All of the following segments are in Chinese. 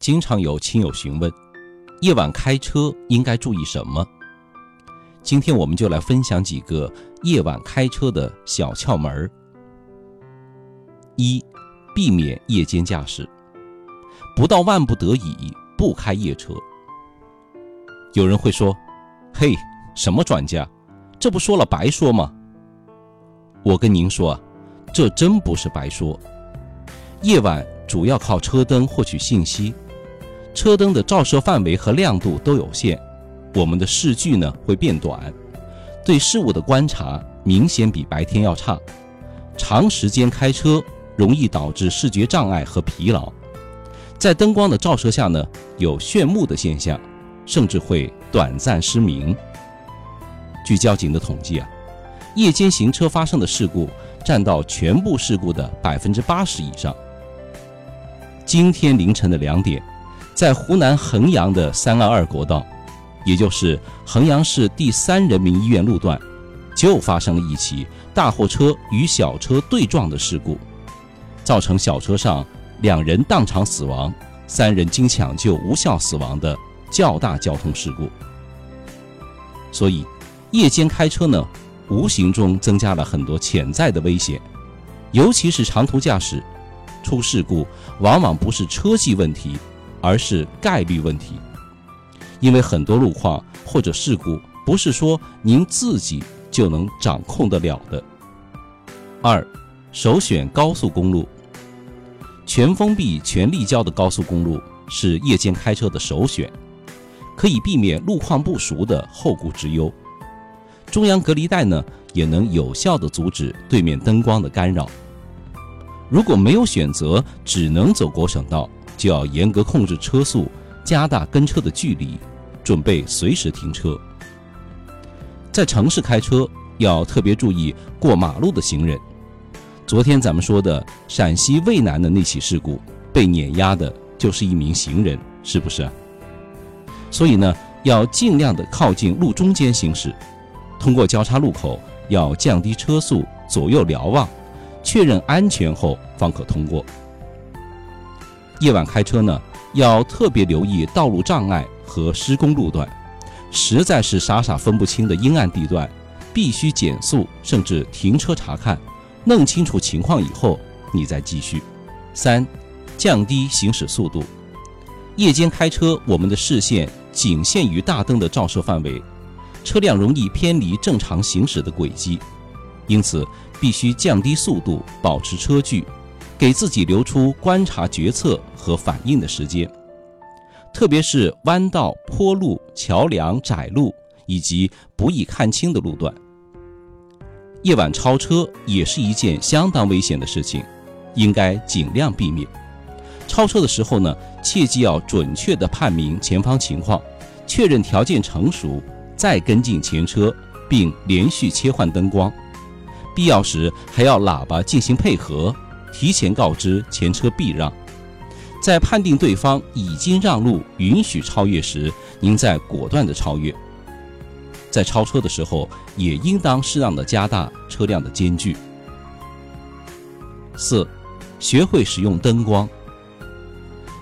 经常有亲友询问，夜晚开车应该注意什么？今天我们就来分享几个夜晚开车的小窍门儿。一，避免夜间驾驶，不到万不得已不开夜车。有人会说：“嘿，什么专家？这不说了白说吗？”我跟您说啊，这真不是白说。夜晚主要靠车灯获取信息，车灯的照射范围和亮度都有限，我们的视距呢会变短，对事物的观察明显比白天要差。长时间开车容易导致视觉障碍和疲劳，在灯光的照射下呢，有眩目的现象，甚至会短暂失明。据交警的统计啊。夜间行车发生的事故占到全部事故的百分之八十以上。今天凌晨的两点，在湖南衡阳的三二二国道，也就是衡阳市第三人民医院路段，就发生了一起大货车与小车对撞的事故，造成小车上两人当场死亡，三人经抢救无效死亡的较大交通事故。所以，夜间开车呢？无形中增加了很多潜在的危险，尤其是长途驾驶，出事故往往不是车技问题，而是概率问题。因为很多路况或者事故不是说您自己就能掌控得了的。二，首选高速公路，全封闭、全立交的高速公路是夜间开车的首选，可以避免路况不熟的后顾之忧。中央隔离带呢，也能有效地阻止对面灯光的干扰。如果没有选择，只能走国省道，就要严格控制车速，加大跟车的距离，准备随时停车。在城市开车要特别注意过马路的行人。昨天咱们说的陕西渭南的那起事故，被碾压的就是一名行人，是不是？所以呢，要尽量的靠近路中间行驶。通过交叉路口要降低车速，左右瞭望，确认安全后方可通过。夜晚开车呢，要特别留意道路障碍和施工路段，实在是傻傻分不清的阴暗地段，必须减速甚至停车查看，弄清楚情况以后你再继续。三，降低行驶速度。夜间开车，我们的视线仅限于大灯的照射范围。车辆容易偏离正常行驶的轨迹，因此必须降低速度，保持车距，给自己留出观察、决策和反应的时间。特别是弯道、坡路、桥梁、窄路以及不易看清的路段，夜晚超车也是一件相当危险的事情，应该尽量避免。超车的时候呢，切记要准确地判明前方情况，确认条件成熟。再跟进前车，并连续切换灯光，必要时还要喇叭进行配合，提前告知前车避让。在判定对方已经让路，允许超越时，您再果断的超越。在超车的时候，也应当适当的加大车辆的间距。四，学会使用灯光。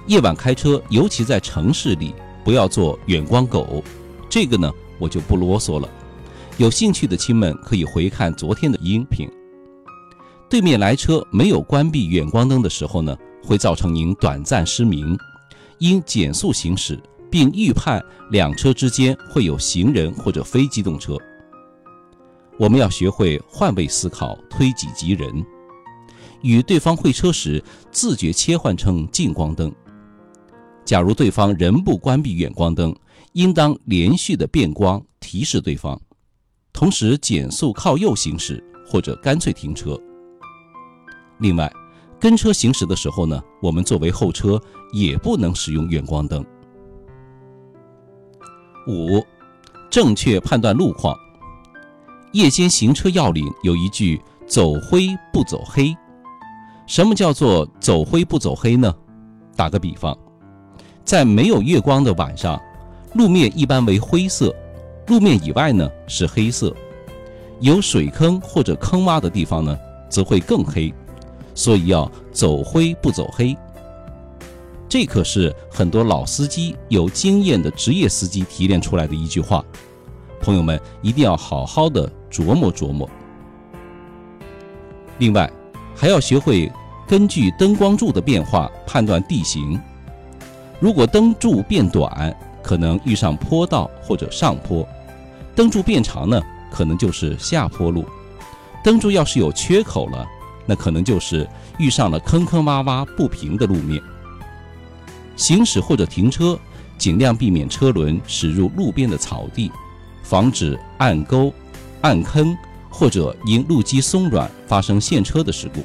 夜晚开车，尤其在城市里，不要做远光狗。这个呢？我就不啰嗦了，有兴趣的亲们可以回看昨天的音频。对面来车没有关闭远光灯的时候呢，会造成您短暂失明。应减速行驶，并预判两车之间会有行人或者非机动车。我们要学会换位思考，推己及人。与对方会车时，自觉切换成近光灯。假如对方仍不关闭远光灯，应当连续的变光提示对方，同时减速靠右行驶，或者干脆停车。另外，跟车行驶的时候呢，我们作为后车也不能使用远光灯。五，正确判断路况。夜间行车要领有一句“走灰不走黑”。什么叫做走灰不走黑呢？打个比方，在没有月光的晚上。路面一般为灰色，路面以外呢是黑色，有水坑或者坑洼的地方呢则会更黑，所以要走灰不走黑。这可是很多老司机有经验的职业司机提炼出来的一句话，朋友们一定要好好的琢磨琢磨。另外，还要学会根据灯光柱的变化判断地形。如果灯柱变短，可能遇上坡道或者上坡；灯柱变长呢，可能就是下坡路。灯柱要是有缺口了，那可能就是遇上了坑坑洼洼不平的路面。行驶或者停车，尽量避免车轮驶入路边的草地，防止暗沟、暗坑或者因路基松软发生陷车的事故。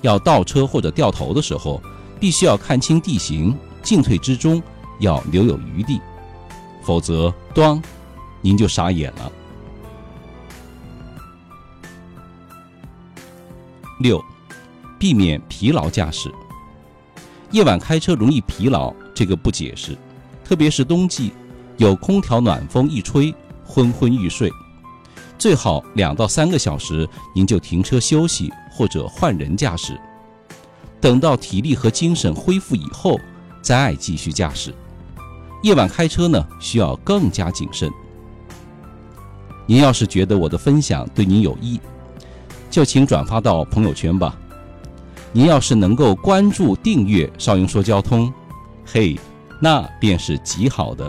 要倒车或者掉头的时候，必须要看清地形，进退之中要留有余地，否则，咣，您就傻眼了。六，避免疲劳驾驶。夜晚开车容易疲劳，这个不解释。特别是冬季，有空调暖风一吹，昏昏欲睡。最好两到三个小时，您就停车休息或者换人驾驶。等到体力和精神恢复以后，再继续驾驶。夜晚开车呢，需要更加谨慎。您要是觉得我的分享对您有益，就请转发到朋友圈吧。您要是能够关注订阅少英说交通，嘿，那便是极好的。